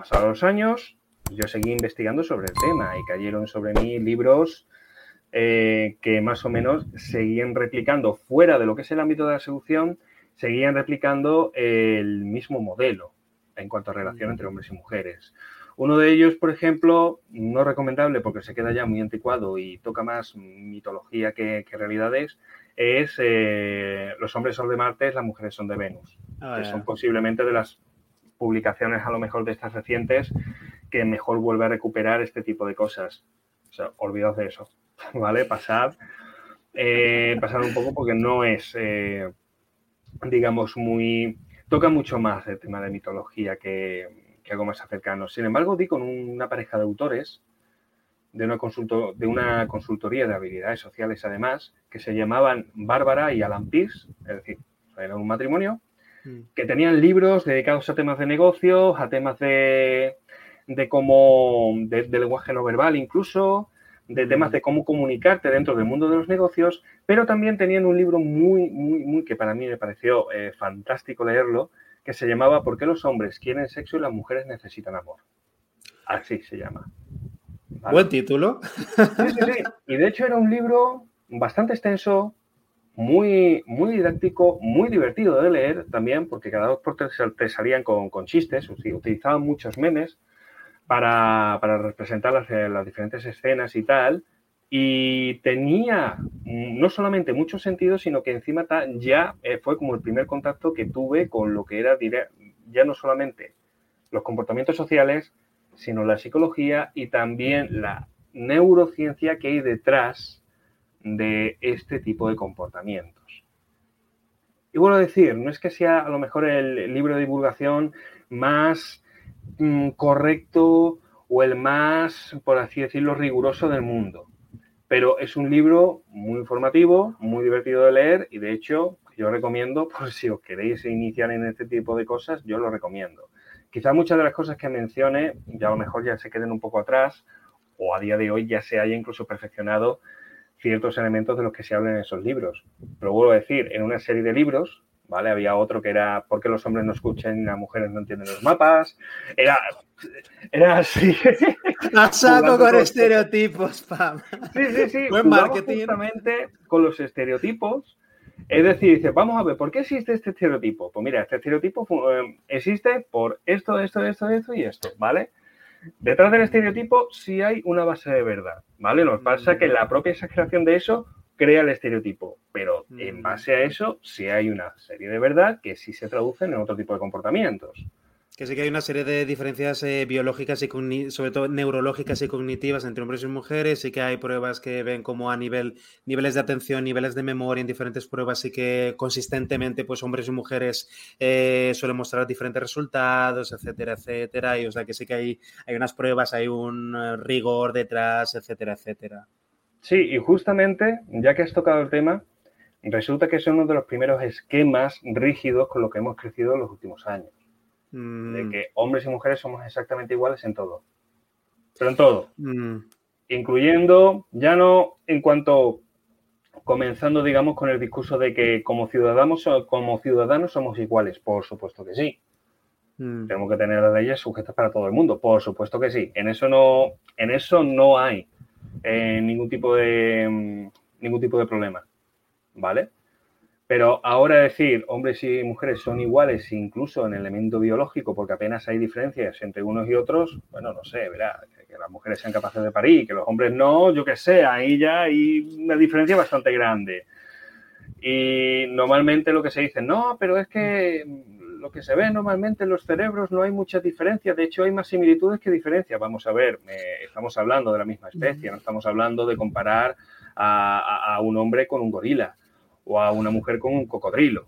pasados los años, yo seguí investigando sobre el tema y cayeron sobre mí libros eh, que más o menos seguían replicando fuera de lo que es el ámbito de la seducción, seguían replicando el mismo modelo en cuanto a relación entre hombres y mujeres. Uno de ellos, por ejemplo, no recomendable porque se queda ya muy anticuado y toca más mitología que, realidades, es eh, Los hombres son de Marte, las mujeres son de Venus, ah, que son posiblemente de las publicaciones a lo mejor de estas recientes que mejor vuelve a recuperar este tipo de cosas. O sea, olvidaos de eso, ¿vale? Pasad, eh, pasad un poco porque no es, eh, digamos, muy... Toca mucho más el tema de mitología que, algo más cercano. Sin embargo, di con una pareja de autores de una, consulto, de una consultoría de habilidades sociales, además, que se llamaban Bárbara y Alan Pierce, es decir, era un matrimonio. Que tenían libros dedicados a temas de negocios, a temas de, de cómo, de, lenguaje no verbal incluso, de temas de cómo comunicarte dentro del mundo de los negocios, pero también tenían un libro muy, muy, muy que para mí me pareció eh, fantástico leerlo, que se llamaba ¿Por qué los hombres quieren sexo y las mujeres necesitan amor? Así se llama. Buen título. Sí, sí, sí. Y de hecho era un libro bastante extenso, muy, muy didáctico, muy divertido de leer también, porque cada dos por tres te salían con, con chistes, utilizaban muchos memes para, representar eh, las, diferentes escenas y tal. Y tenía no solamente mucho sentido, sino que encima ya eh, fue como el primer contacto que tuve con lo que era ya no solamente los comportamientos sociales, sino la psicología y también la neurociencia que hay detrás de este tipo de comportamientos. Y vuelvo a decir, no es que sea a lo mejor el libro de divulgación más Mm, correcto o el más, por así decirlo, riguroso del mundo. Pero es un libro muy informativo, muy divertido de leer y de hecho yo recomiendo, por si os queréis iniciar en este tipo de cosas, yo lo recomiendo. Quizás muchas de las cosas que mencione ya a lo mejor ya se queden un poco atrás o a día de hoy ya se haya incluso perfeccionado ciertos elementos de los que se hablan en esos libros. Pero vuelvo a decir, en una serie de libros ¿vale? Había otro que era ¿Por qué los hombres no escuchan y las mujeres no entienden los mapas? Era, era así. A saco con, estereotipos, Pam. Sí, sí, sí. Buen marketing. Justamente con los estereotipos. Es decir, dice, vamos a ver, ¿por qué existe este estereotipo? Pues mira, este estereotipo eh, existe por esto, esto, esto, esto y esto, ¿vale? Detrás del estereotipo sí hay una base de verdad, ¿vale? Nos pasa que la propia exageración de eso crea el estereotipo, pero en mm. base a eso sí hay una serie de verdad que sí se traducen en otro tipo de comportamientos. Que sí que hay una serie de diferencias eh, biológicas y sobre todo neurológicas y cognitivas entre hombres y mujeres. Sí que hay pruebas que ven como a nivel niveles de atención, niveles de memoria en diferentes pruebas y que consistentemente pues hombres y mujeres eh, suelen mostrar diferentes resultados, etcétera, etcétera. Y o sea que sí que hay, hay unas pruebas, hay un eh, rigor detrás, etcétera, etcétera. Sí, y justamente, ya que has tocado el tema, resulta que es uno de los primeros esquemas rígidos con los que hemos crecido en los últimos años. De mm. que hombres y mujeres somos exactamente iguales en todo. Pero en todo. Mm. Incluyendo, ya no en cuanto comenzando, digamos, con el discurso de que como ciudadanos, como ciudadanos somos iguales. Por supuesto que sí. Mm. Tenemos que tener las leyes sujetas para todo el mundo. Por supuesto que sí. En eso no, en eso no hay eh, ningún, tipo de, ningún tipo de problema, ¿vale? Pero ahora decir hombres y mujeres son iguales incluso en el elemento biológico porque apenas hay diferencias entre unos y otros, bueno, no sé, verá, que las mujeres sean capaces de parir, que los hombres no, yo qué sé, ahí ya hay una diferencia bastante grande. Y normalmente lo que se dice, no, pero es que lo que se ve normalmente en los cerebros no hay mucha diferencia, de hecho hay más similitudes que diferencias. Vamos a ver, estamos hablando de la misma especie, no estamos hablando de comparar a, un hombre con un gorila o a una mujer con un cocodrilo.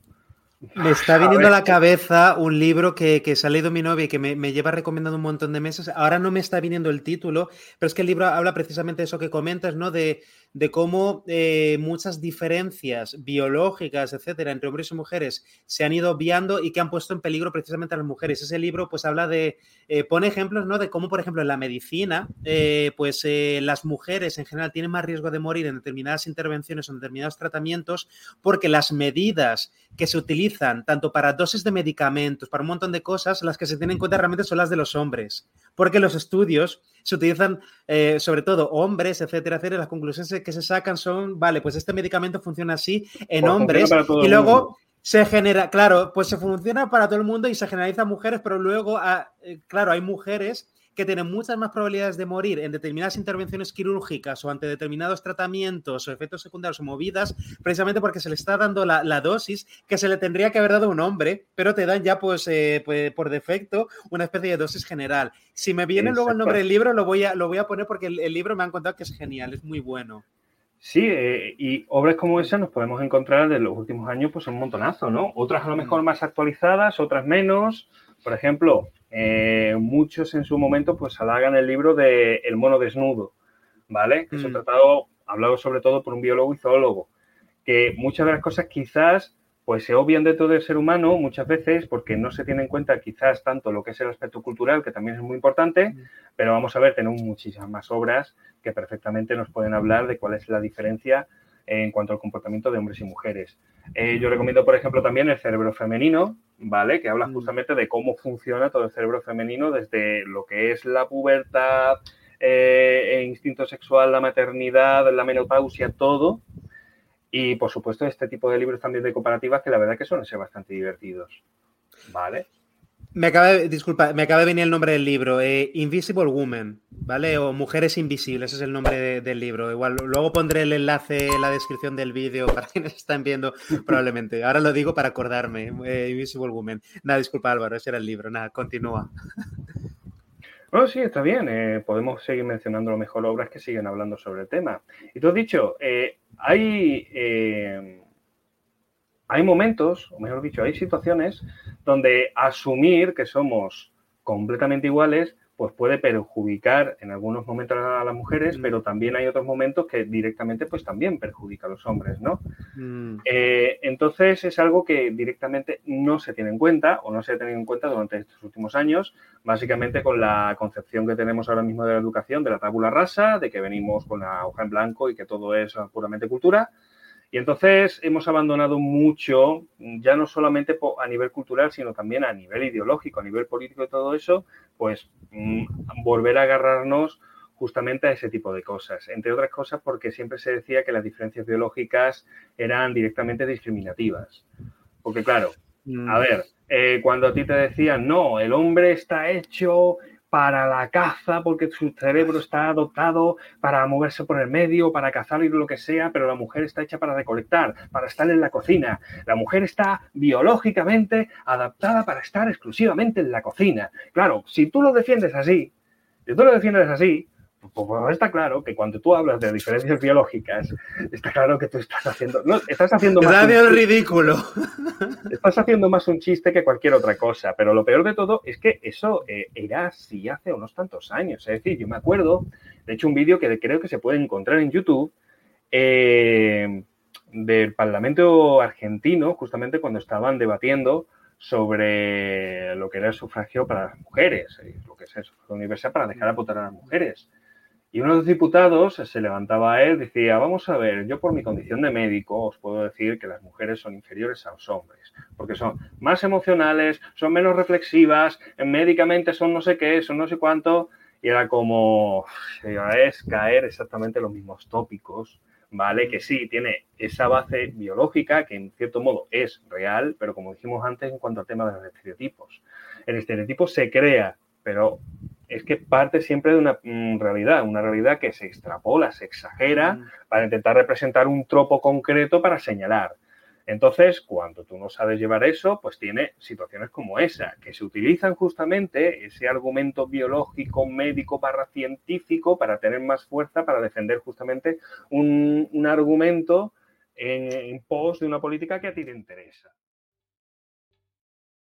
Me está viniendo a la cabeza un libro que, que se ha leído mi novia y que me, me, lleva recomendando un montón de meses. Ahora no me está viniendo el título, pero es que el libro habla precisamente de eso que comentas, ¿no? De, de cómo eh, muchas diferencias biológicas, etcétera, entre hombres y mujeres se han ido obviando y que han puesto en peligro precisamente a las mujeres. Ese libro, pues, habla de, eh, pone ejemplos, ¿no? De cómo, por ejemplo, en la medicina, eh, pues, las mujeres en general tienen más riesgo de morir en determinadas intervenciones o en determinados tratamientos porque las medidas que se utilizan utilizan tanto para dosis de medicamentos, para un montón de cosas, las que se tienen en cuenta realmente son las de los hombres. Porque los estudios se utilizan, eh, sobre todo hombres, etcétera, etcétera. Las conclusiones que se sacan son, vale, pues este medicamento funciona así en pues hombres. Y luego se genera, claro, pues se funciona para todo el mundo y se generaliza mujeres, pero luego, ah, eh, claro, hay mujeres que tienen muchas más probabilidades de morir en determinadas intervenciones quirúrgicas o ante determinados tratamientos o efectos secundarios o movidas, precisamente porque se le está dando la, dosis que se le tendría que haber dado a un hombre, pero te dan ya pues, eh, pues, por defecto una especie de dosis general. Si me viene luego el nombre del libro, lo voy a, lo voy a poner porque el, libro me han contado que es genial, es muy bueno. Sí, eh, y obras como esa nos podemos encontrar de los últimos años, pues un montonazo, ¿no? Otras a lo mejor más actualizadas, otras menos. Por ejemplo, eh, muchos en su momento pues halagan el libro de El mono desnudo, ¿vale? Que es un mm. tratado hablado sobre todo por un biólogo y zoólogo, que muchas de las cosas quizás pues se obvian de todo el ser humano muchas veces porque no se tiene en cuenta quizás tanto lo que es el aspecto cultural, que también es muy importante, mm. pero vamos a ver, tenemos muchísimas más obras que perfectamente nos pueden hablar de cuál es la diferencia en cuanto al comportamiento de hombres y mujeres. Eh, yo recomiendo, por ejemplo, también El cerebro femenino, ¿vale? Que habla mm. justamente de cómo funciona todo el cerebro femenino desde lo que es la pubertad, eh, el instinto sexual, la maternidad, la menopausia, todo. Y, por supuesto, este tipo de libros también de comparativas que la verdad que suelen ser bastante divertidos, ¿vale? Me acaba de, disculpa, me acaba de venir el nombre del libro, eh, Invisible Woman, ¿vale? O Mujeres Invisibles, ese es el nombre del libro. Igual, luego pondré el enlace en la descripción del vídeo para quienes están viendo, probablemente. Ahora lo digo para acordarme, eh, Invisible Woman. Nada, disculpa Álvaro, ese era el libro, nada, continúa. Bueno, sí, está bien. Eh, podemos seguir mencionando lo mejor obras que siguen hablando sobre el tema. Y tú has dicho, hay hay momentos, o mejor dicho, hay situaciones donde asumir que somos completamente iguales pues puede perjudicar en algunos momentos a las mujeres, mm. pero también hay otros momentos que directamente pues también perjudica a los hombres, ¿no? Mm. Eh, entonces es algo que directamente no se tiene en cuenta o no se ha tenido en cuenta durante estos últimos años, básicamente con la concepción que tenemos ahora mismo de la educación, de la tabula rasa, de que venimos con la hoja en blanco y que todo es puramente cultura, y entonces hemos abandonado mucho, ya no solamente a nivel cultural, sino también a nivel ideológico, a nivel político y todo eso, pues mm, volver a agarrarnos justamente a ese tipo de cosas. Entre otras cosas porque siempre se decía que las diferencias biológicas eran directamente discriminativas. Porque claro, mm. a ver, eh, cuando a ti te decían, no, el hombre está hecho para la caza, porque su cerebro está dotado para moverse por el medio, para cazar y lo que sea, pero la mujer está hecha para recolectar, para estar en la cocina. La mujer está biológicamente adaptada para estar exclusivamente en la cocina. Claro, si tú lo defiendes así, si tú lo defiendes así, pues, está claro que cuando tú hablas de diferencias biológicas, está claro que tú estás haciendo. No, estás haciendo más. Ridículo. Estás haciendo más un chiste que cualquier otra cosa. Pero lo peor de todo es que eso eh, era así hace unos tantos años. Es decir, yo me acuerdo, de hecho, un vídeo que creo que se puede encontrar en YouTube eh, del Parlamento argentino, justamente cuando estaban debatiendo sobre lo que era el sufragio para las mujeres, eh, lo que es el sufragio universal para dejar a votar a las mujeres. Y uno de los diputados se levantaba a él, decía, vamos a ver, yo por mi condición de médico os puedo decir que las mujeres son inferiores a los hombres, porque son más emocionales, son menos reflexivas, médicamente son no sé qué, son no sé cuánto, y era como, es caer exactamente los mismos tópicos, ¿vale? Que sí, tiene esa base biológica que en cierto modo es real, pero como dijimos antes en cuanto al tema de los estereotipos. El estereotipo se crea, pero es que parte siempre de una mm, realidad, una realidad que se extrapola, se exagera mm. para intentar representar un tropo concreto para señalar. Entonces, cuando tú no sabes llevar eso, pues tiene situaciones como esa, que se utilizan justamente ese argumento biológico, médico, barra científico, para tener más fuerza, para defender justamente un, argumento en pos de una política que a ti te interesa.